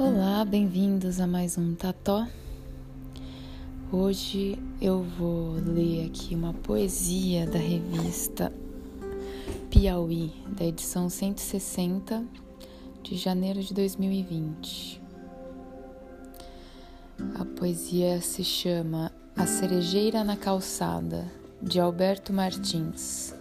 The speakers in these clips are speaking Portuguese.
Olá, bem-vindos a mais um Tató. Hoje eu vou ler aqui uma poesia da revista Piauí, da edição 160 de janeiro de 2020. A poesia se chama A Cerejeira na Calçada, de Alberto Martins.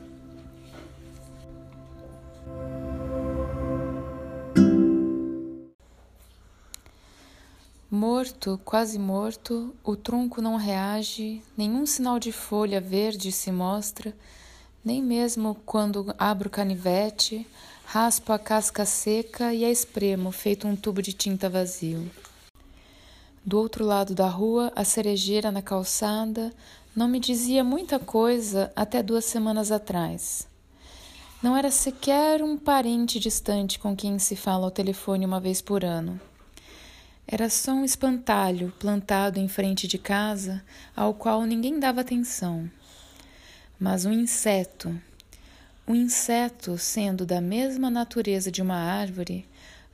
Morto, quase morto, o tronco não reage, nenhum sinal de folha verde se mostra, nem mesmo quando abro o canivete, raspo a casca seca e a espremo, feito um tubo de tinta vazio. Do outro lado da rua, a cerejeira na calçada não me dizia muita coisa até duas semanas atrás. Não era sequer um parente distante com quem se fala ao telefone uma vez por ano. Era só um espantalho plantado em frente de casa ao qual ninguém dava atenção. Mas um inseto, um inseto sendo da mesma natureza de uma árvore,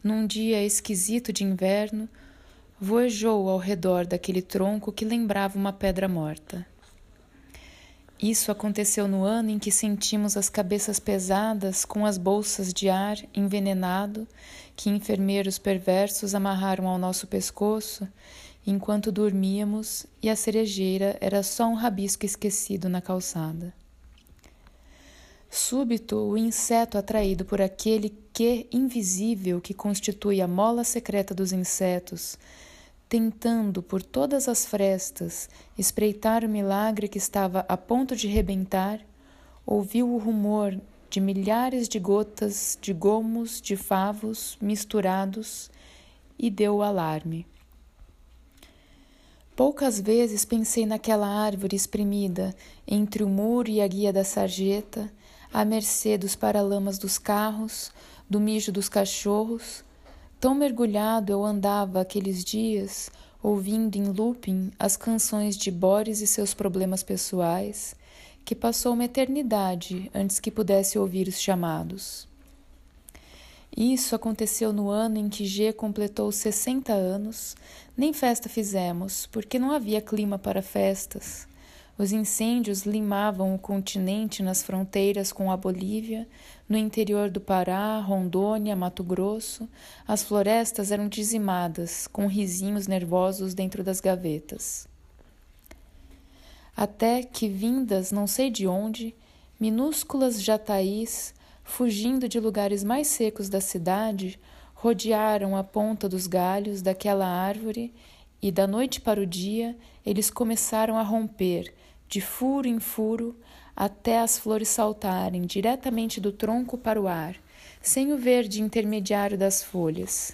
num dia esquisito de inverno, voejou ao redor daquele tronco que lembrava uma pedra morta. Isso aconteceu no ano em que sentimos as cabeças pesadas com as bolsas de ar envenenado que enfermeiros perversos amarraram ao nosso pescoço enquanto dormíamos e a cerejeira era só um rabisco esquecido na calçada. Súbito, o inseto atraído por aquele que invisível que constitui a mola secreta dos insetos tentando por todas as frestas espreitar o milagre que estava a ponto de rebentar, ouviu o rumor de milhares de gotas de gomos de favos misturados e deu o alarme. Poucas vezes pensei naquela árvore espremida entre o muro e a guia da sarjeta, à mercê dos paralamas dos carros, do mijo dos cachorros, Tão mergulhado eu andava aqueles dias, ouvindo em looping as canções de Boris e seus problemas pessoais, que passou uma eternidade antes que pudesse ouvir os chamados. Isso aconteceu no ano em que G completou 60 anos. Nem festa fizemos, porque não havia clima para festas. Os incêndios limavam o continente nas fronteiras com a Bolívia, no interior do Pará, Rondônia, Mato Grosso. As florestas eram dizimadas, com risinhos nervosos dentro das gavetas. Até que, vindas não sei de onde, minúsculas jataís, fugindo de lugares mais secos da cidade, rodearam a ponta dos galhos daquela árvore e, da noite para o dia, eles começaram a romper de furo em furo, até as flores saltarem diretamente do tronco para o ar, sem o verde intermediário das folhas.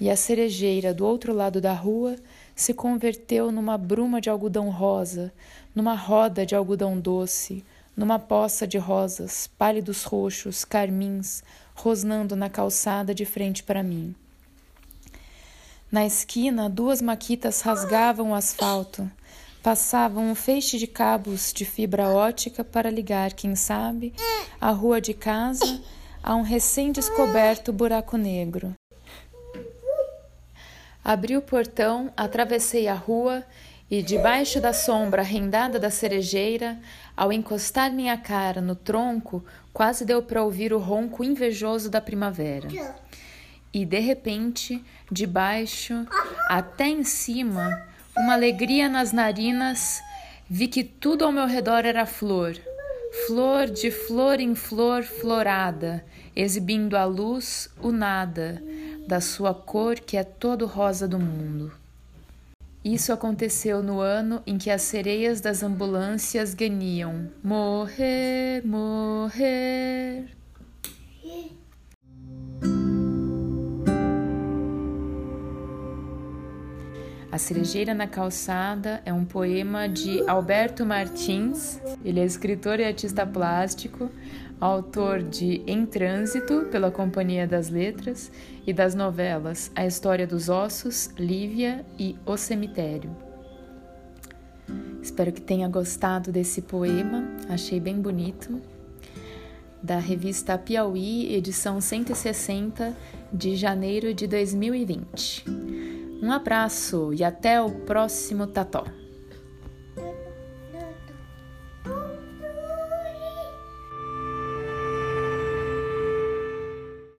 E a cerejeira do outro lado da rua se converteu numa bruma de algodão rosa, numa roda de algodão doce, numa poça de rosas, pálidos roxos, carmins, rosnando na calçada de frente para mim. Na esquina, duas maquitas rasgavam o asfalto, passavam um feixe de cabos de fibra ótica para ligar, quem sabe, a rua de casa a um recém-descoberto buraco negro. Abri o portão, atravessei a rua e, debaixo da sombra rendada da cerejeira, ao encostar minha cara no tronco, quase deu para ouvir o ronco invejoso da primavera. E, de repente, debaixo, até em cima, uma alegria nas narinas, vi que tudo ao meu redor era flor, flor de flor em flor florada, exibindo à luz o nada da sua cor que é todo rosa do mundo. Isso aconteceu no ano em que as sereias das ambulâncias ganiam: morrer, morrer. Cerejeira na Calçada é um poema de Alberto Martins. Ele é escritor e artista plástico, autor de Em Trânsito, pela Companhia das Letras, e das novelas A História dos Ossos, Lívia e O Cemitério. Espero que tenha gostado desse poema, achei bem bonito. Da revista Piauí, edição 160, de janeiro de 2020. Um abraço e até o próximo Tató.